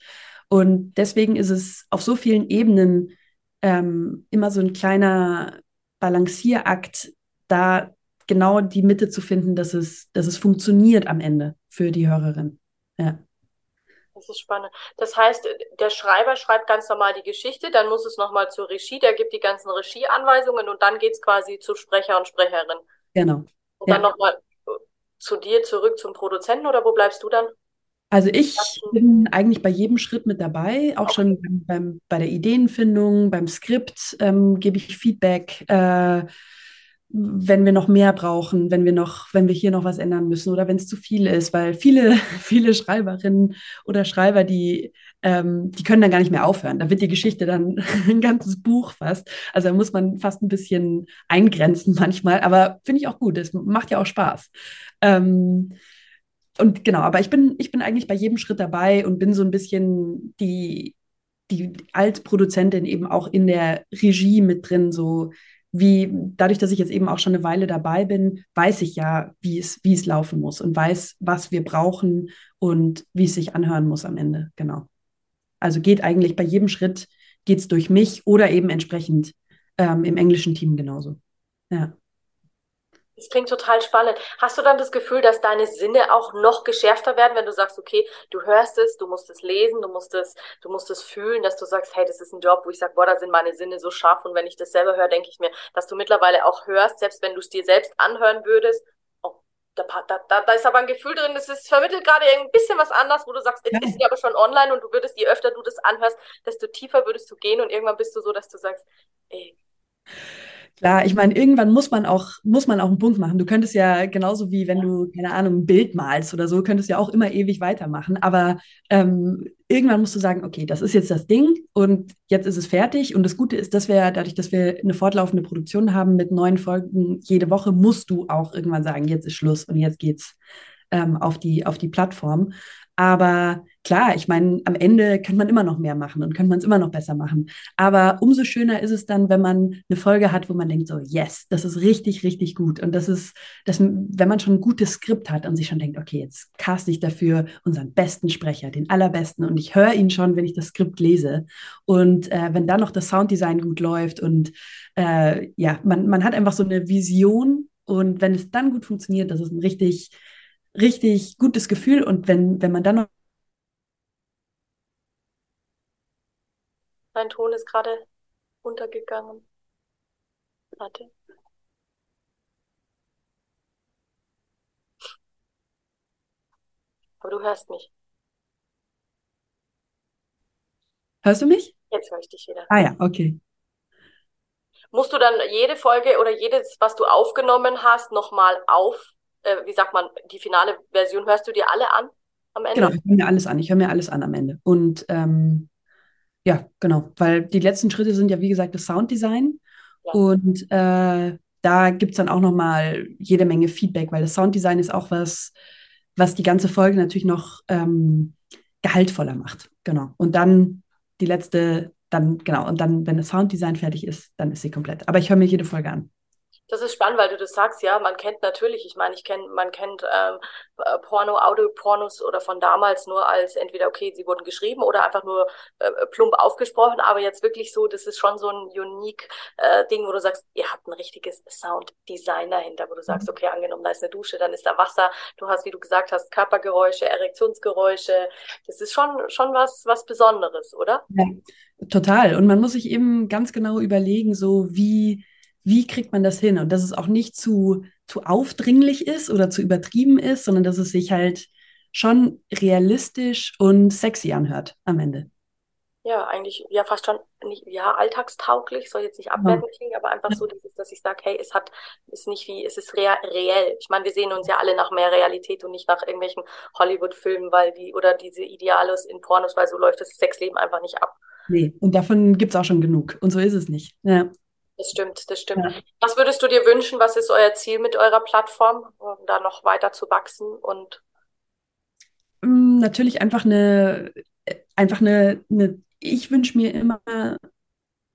Und deswegen ist es auf so vielen Ebenen ähm, immer so ein kleiner Balancierakt, da genau die Mitte zu finden, dass es, dass es funktioniert am Ende für die Hörerin. Ja. Das ist spannend. Das heißt, der Schreiber schreibt ganz normal die Geschichte, dann muss es nochmal zur Regie, der gibt die ganzen Regieanweisungen und dann geht es quasi zu Sprecher und Sprecherin. Genau. Und ja. dann nochmal zu dir zurück zum Produzenten oder wo bleibst du dann? Also ich bin eigentlich bei jedem Schritt mit dabei, auch okay. schon beim, beim, bei der Ideenfindung, beim Skript ähm, gebe ich Feedback. Äh, wenn wir noch mehr brauchen, wenn wir noch, wenn wir hier noch was ändern müssen oder wenn es zu viel ist, weil viele, *laughs* viele Schreiberinnen oder Schreiber, die, ähm, die können dann gar nicht mehr aufhören. Da wird die Geschichte dann *laughs* ein ganzes Buch fast. Also da muss man fast ein bisschen eingrenzen manchmal, aber finde ich auch gut. Es macht ja auch Spaß. Ähm, und genau, aber ich bin, ich bin eigentlich bei jedem Schritt dabei und bin so ein bisschen die, die als Produzentin eben auch in der Regie mit drin, so wie dadurch, dass ich jetzt eben auch schon eine Weile dabei bin, weiß ich ja, wie es, wie es laufen muss und weiß, was wir brauchen und wie es sich anhören muss am Ende. Genau. Also geht eigentlich bei jedem Schritt geht es durch mich oder eben entsprechend ähm, im englischen Team genauso. Ja. Das klingt total spannend. Hast du dann das Gefühl, dass deine Sinne auch noch geschärfter werden, wenn du sagst, okay, du hörst es, du musst es lesen, du musst es, du musst es fühlen, dass du sagst, hey, das ist ein Job, wo ich sage, boah, da sind meine Sinne so scharf. Und wenn ich das selber höre, denke ich mir, dass du mittlerweile auch hörst, selbst wenn du es dir selbst anhören würdest, oh, da, da, da ist aber ein Gefühl drin, das ist vermittelt gerade ein bisschen was anders, wo du sagst, jetzt ja. ist sie aber schon online und du würdest, je öfter du das anhörst, desto tiefer würdest du gehen und irgendwann bist du so, dass du sagst, ey, Klar, ich meine, irgendwann muss man auch, muss man auch einen Punkt machen. Du könntest ja genauso wie wenn du, keine Ahnung, ein Bild malst oder so, könntest ja auch immer ewig weitermachen. Aber ähm, irgendwann musst du sagen, okay, das ist jetzt das Ding und jetzt ist es fertig. Und das Gute ist, dass wir, dadurch, dass wir eine fortlaufende Produktion haben mit neuen Folgen jede Woche, musst du auch irgendwann sagen, jetzt ist Schluss und jetzt geht's ähm, auf die, auf die Plattform. Aber klar, ich meine, am Ende kann man immer noch mehr machen und kann man es immer noch besser machen. Aber umso schöner ist es dann, wenn man eine Folge hat, wo man denkt so, yes, das ist richtig, richtig gut. Und das ist, das, wenn man schon ein gutes Skript hat und sich schon denkt, okay, jetzt cast ich dafür unseren besten Sprecher, den allerbesten. Und ich höre ihn schon, wenn ich das Skript lese. Und äh, wenn dann noch das Sounddesign gut läuft und äh, ja, man, man hat einfach so eine Vision. Und wenn es dann gut funktioniert, das ist ein richtig richtig gutes Gefühl. Und wenn, wenn man dann noch. Mein Ton ist gerade untergegangen. Warte. Aber du hörst mich. Hörst du mich? Jetzt höre ich dich wieder. Ah ja, okay. Musst du dann jede Folge oder jedes, was du aufgenommen hast, nochmal auf äh, wie sagt man, die finale Version hörst du dir alle an am Ende? Genau, ich höre mir alles an. Ich höre mir alles an am Ende. Und ähm, ja, genau, weil die letzten Schritte sind ja, wie gesagt, das Sounddesign. Ja. Und äh, da gibt es dann auch nochmal jede Menge Feedback, weil das Sounddesign ist auch was, was die ganze Folge natürlich noch ähm, gehaltvoller macht. Genau. Und dann die letzte, dann, genau, und dann, wenn das Sounddesign fertig ist, dann ist sie komplett. Aber ich höre mir jede Folge an. Das ist spannend, weil du das sagst, ja, man kennt natürlich, ich meine, ich kenne, man kennt ähm, äh, Porno, Audio-Pornos oder von damals nur als entweder, okay, sie wurden geschrieben oder einfach nur äh, plump aufgesprochen, aber jetzt wirklich so, das ist schon so ein unique äh, Ding, wo du sagst, ihr habt ein richtiges Sound-Design dahinter, wo du sagst, mhm. okay, angenommen, da ist eine Dusche, dann ist da Wasser, du hast, wie du gesagt hast, Körpergeräusche, Erektionsgeräusche, das ist schon, schon was, was Besonderes, oder? Ja, total. Und man muss sich eben ganz genau überlegen, so wie wie kriegt man das hin? Und dass es auch nicht zu, zu aufdringlich ist oder zu übertrieben ist, sondern dass es sich halt schon realistisch und sexy anhört am Ende. Ja, eigentlich ja fast schon nicht ja alltagstauglich, soll jetzt nicht abwertend ja. klingen, aber einfach so, dass, dass ich sage, hey, es hat ist nicht wie es ist rea reell. Ich meine, wir sehen uns ja alle nach mehr Realität und nicht nach irgendwelchen Hollywood-Filmen, weil die oder diese Ideales in Pornos, weil so läuft das Sexleben einfach nicht ab. Nee, und davon gibt es auch schon genug. Und so ist es nicht. Ja. Das stimmt, das stimmt. Ja. Was würdest du dir wünschen? Was ist euer Ziel mit eurer Plattform, um da noch weiter zu wachsen und mm, natürlich einfach eine, einfach eine, eine ich wünsche mir immer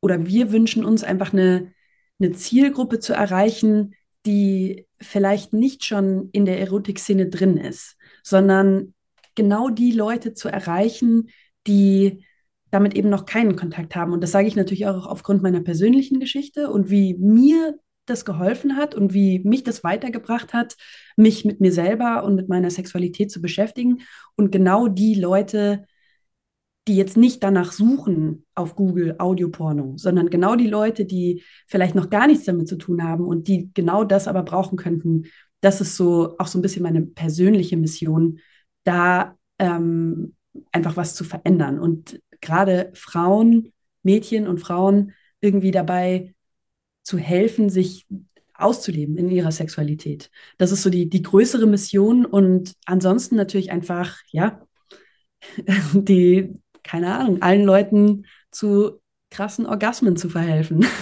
oder wir wünschen uns einfach eine, eine Zielgruppe zu erreichen, die vielleicht nicht schon in der Erotik-Szene drin ist, sondern genau die Leute zu erreichen, die damit eben noch keinen Kontakt haben. Und das sage ich natürlich auch aufgrund meiner persönlichen Geschichte und wie mir das geholfen hat und wie mich das weitergebracht hat, mich mit mir selber und mit meiner Sexualität zu beschäftigen. Und genau die Leute, die jetzt nicht danach suchen auf Google Audioporno, sondern genau die Leute, die vielleicht noch gar nichts damit zu tun haben und die genau das aber brauchen könnten. Das ist so auch so ein bisschen meine persönliche Mission, da ähm, einfach was zu verändern. Und gerade Frauen, Mädchen und Frauen irgendwie dabei zu helfen, sich auszuleben in ihrer Sexualität. Das ist so die, die größere Mission und ansonsten natürlich einfach, ja, *laughs* die, keine Ahnung, allen Leuten zu krassen Orgasmen zu verhelfen. *laughs*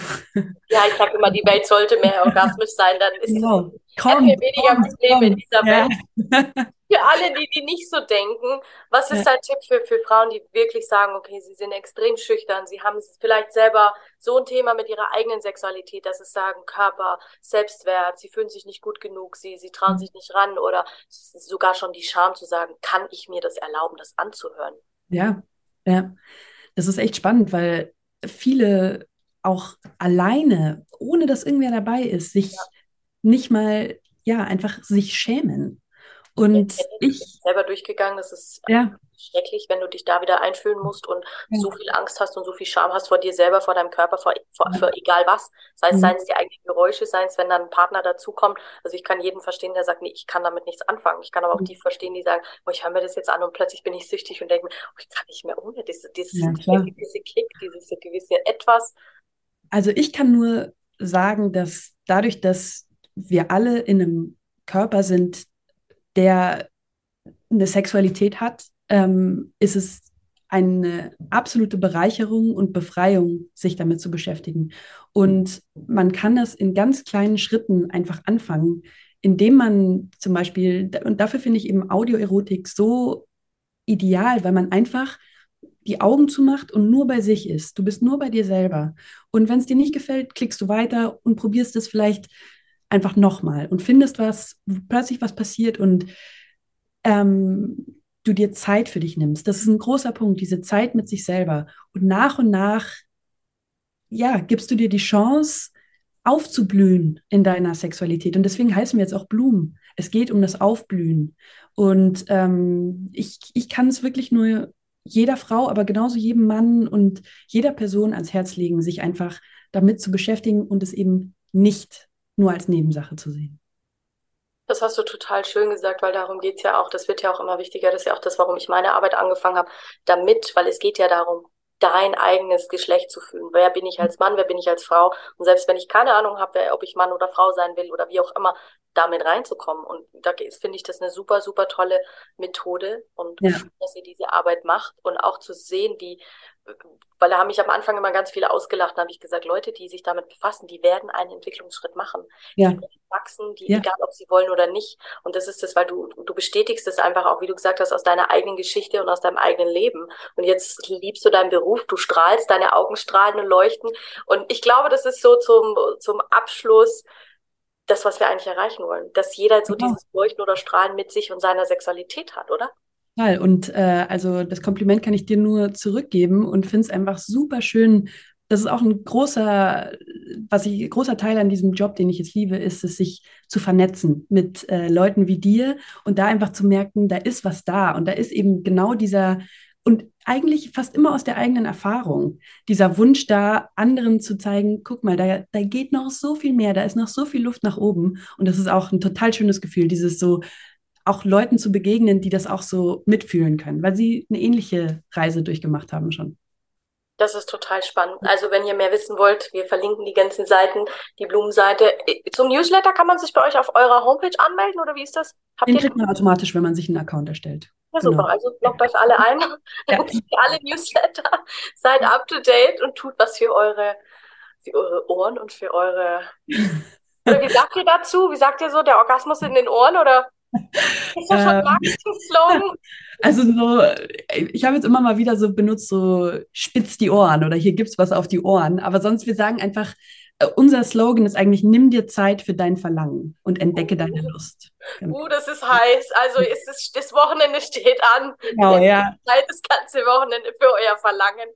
Ja, ich sage immer, die Welt sollte mehr *laughs* orgasmisch sein, dann ist genau. Komm, wir weniger Probleme in dieser ja. Welt. Für alle, die, die nicht so denken, was ist ja. dein Tipp für, für Frauen, die wirklich sagen, okay, sie sind extrem schüchtern, sie haben vielleicht selber so ein Thema mit ihrer eigenen Sexualität, dass sie sagen, Körper, Selbstwert, sie fühlen sich nicht gut genug, sie, sie trauen mhm. sich nicht ran oder sogar schon die Scham zu sagen, kann ich mir das erlauben, das anzuhören? Ja, ja. Das ist echt spannend, weil viele auch alleine, ohne dass irgendwer dabei ist, sich ja. nicht mal, ja, einfach sich schämen. Und ich, ich selber durchgegangen, das ist ja. schrecklich, wenn du dich da wieder einfühlen musst und ja. so viel Angst hast und so viel Scham hast vor dir selber, vor deinem Körper, vor, vor ja. für egal was. Sei es, mhm. seien es die eigenen Geräusche, seien es, wenn dann ein Partner dazukommt. Also ich kann jeden verstehen, der sagt, nee, ich kann damit nichts anfangen. Ich kann aber auch mhm. die verstehen, die sagen, oh, ich höre mir das jetzt an und plötzlich bin ich süchtig und denke mir, oh, ich kann nicht mehr ohne dieses, dieses gewisse Kick, dieses gewisse Etwas. Also ich kann nur sagen, dass dadurch, dass wir alle in einem Körper sind, der eine Sexualität hat, ähm, ist es eine absolute Bereicherung und Befreiung, sich damit zu beschäftigen. Und man kann das in ganz kleinen Schritten einfach anfangen, indem man zum Beispiel, und dafür finde ich eben Audioerotik so ideal, weil man einfach die Augen zumacht und nur bei sich ist. Du bist nur bei dir selber. Und wenn es dir nicht gefällt, klickst du weiter und probierst es vielleicht einfach nochmal und findest was, plötzlich was passiert und ähm, du dir Zeit für dich nimmst. Das ist ein großer Punkt, diese Zeit mit sich selber. Und nach und nach, ja, gibst du dir die Chance, aufzublühen in deiner Sexualität. Und deswegen heißen wir jetzt auch Blumen. Es geht um das Aufblühen. Und ähm, ich, ich kann es wirklich nur jeder Frau, aber genauso jedem Mann und jeder Person ans Herz legen, sich einfach damit zu beschäftigen und es eben nicht nur als Nebensache zu sehen. Das hast du total schön gesagt, weil darum geht's ja auch. Das wird ja auch immer wichtiger. Das ist ja auch das, warum ich meine Arbeit angefangen habe. Damit, weil es geht ja darum, dein eigenes Geschlecht zu fühlen. Wer bin ich als Mann, wer bin ich als Frau? Und selbst wenn ich keine Ahnung habe, ob ich Mann oder Frau sein will oder wie auch immer, damit reinzukommen. Und da finde ich das eine super, super tolle Methode und ja. dass ihr diese Arbeit macht und auch zu sehen, wie weil da haben mich am Anfang immer ganz viele ausgelacht. Da habe ich gesagt, Leute, die sich damit befassen, die werden einen Entwicklungsschritt machen. Ja. Die wachsen, die, ja. egal ob sie wollen oder nicht. Und das ist das, weil du, du bestätigst es einfach auch, wie du gesagt hast, aus deiner eigenen Geschichte und aus deinem eigenen Leben. Und jetzt liebst du deinen Beruf, du strahlst, deine Augen strahlen und leuchten. Und ich glaube, das ist so zum, zum Abschluss das, was wir eigentlich erreichen wollen. Dass jeder so genau. dieses Leuchten oder Strahlen mit sich und seiner Sexualität hat, oder? Total. Und äh, also das Kompliment kann ich dir nur zurückgeben und finde es einfach super schön. Das ist auch ein großer, was ich, großer Teil an diesem Job, den ich jetzt liebe, ist es, sich zu vernetzen mit äh, Leuten wie dir und da einfach zu merken, da ist was da und da ist eben genau dieser und eigentlich fast immer aus der eigenen Erfahrung. Dieser Wunsch da, anderen zu zeigen, guck mal, da, da geht noch so viel mehr, da ist noch so viel Luft nach oben. Und das ist auch ein total schönes Gefühl, dieses so, auch Leuten zu begegnen, die das auch so mitfühlen können, weil sie eine ähnliche Reise durchgemacht haben schon. Das ist total spannend. Also wenn ihr mehr wissen wollt, wir verlinken die ganzen Seiten, die Blumenseite. Zum Newsletter kann man sich bei euch auf eurer Homepage anmelden oder wie ist das? Habt Den kriegt man automatisch, wenn man sich einen Account erstellt. Ja, super. Genau. Also loggt euch alle ein, ja. *laughs* alle Newsletter, seid up to date und tut was für eure, für eure Ohren und für eure. *laughs* oder wie sagt ihr dazu? Wie sagt ihr so, der Orgasmus in den Ohren oder? Ist das schon ähm, Marketing-Slogan? *laughs* Also so, ich habe jetzt immer mal wieder so benutzt, so spitz die Ohren oder hier gibt's was auf die Ohren. Aber sonst, wir sagen einfach, äh, unser Slogan ist eigentlich, nimm dir Zeit für dein Verlangen und entdecke oh. deine Lust. Genau. Uh, das ist heiß. Also ist es, das Wochenende steht an. Genau, ja. Zeit das ganze Wochenende für euer Verlangen.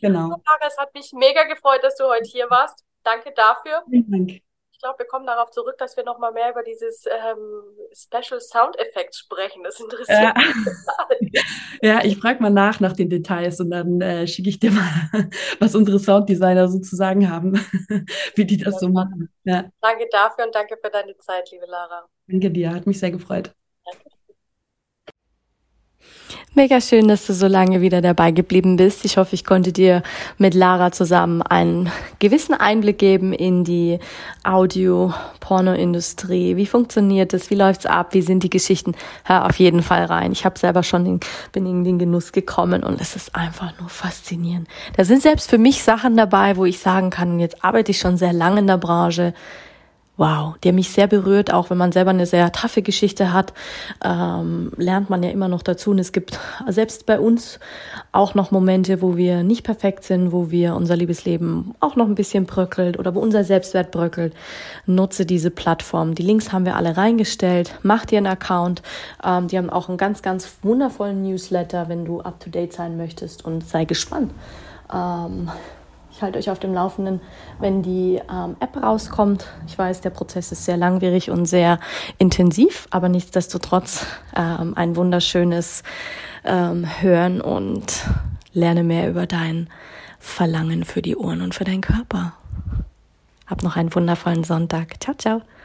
Genau. Es hat mich mega gefreut, dass du heute hier warst. Danke dafür. Vielen Dank. Ich glaube, wir kommen darauf zurück, dass wir noch mal mehr über dieses ähm, Special Sound Effect sprechen. Das interessiert ja. mich. *laughs* ja, ich frage mal nach nach den Details und dann äh, schicke ich dir mal, *laughs* was unsere Sounddesigner sozusagen haben, *laughs* wie die das ja, so machen. Ja. Danke dafür und danke für deine Zeit, liebe Lara. Danke dir, hat mich sehr gefreut. Danke. Mega schön, dass du so lange wieder dabei geblieben bist. Ich hoffe, ich konnte dir mit Lara zusammen einen gewissen Einblick geben in die Audio-Porno-Industrie. Wie funktioniert das? Wie läuft's ab? Wie sind die Geschichten? Hör auf jeden Fall rein. Ich habe selber schon den, bin in den Genuss gekommen und es ist einfach nur faszinierend. Da sind selbst für mich Sachen dabei, wo ich sagen kann, jetzt arbeite ich schon sehr lange in der Branche wow, der mich sehr berührt, auch wenn man selber eine sehr taffe Geschichte hat, ähm, lernt man ja immer noch dazu. Und es gibt selbst bei uns auch noch Momente, wo wir nicht perfekt sind, wo wir unser Liebesleben auch noch ein bisschen bröckelt oder wo unser Selbstwert bröckelt. Nutze diese Plattform. Die Links haben wir alle reingestellt. Mach dir einen Account. Ähm, die haben auch einen ganz, ganz wundervollen Newsletter, wenn du up to date sein möchtest und sei gespannt. Ähm, ich halte euch auf dem Laufenden, wenn die ähm, App rauskommt. Ich weiß, der Prozess ist sehr langwierig und sehr intensiv, aber nichtsdestotrotz ähm, ein wunderschönes ähm, Hören und lerne mehr über dein Verlangen für die Ohren und für deinen Körper. Hab noch einen wundervollen Sonntag. Ciao, ciao.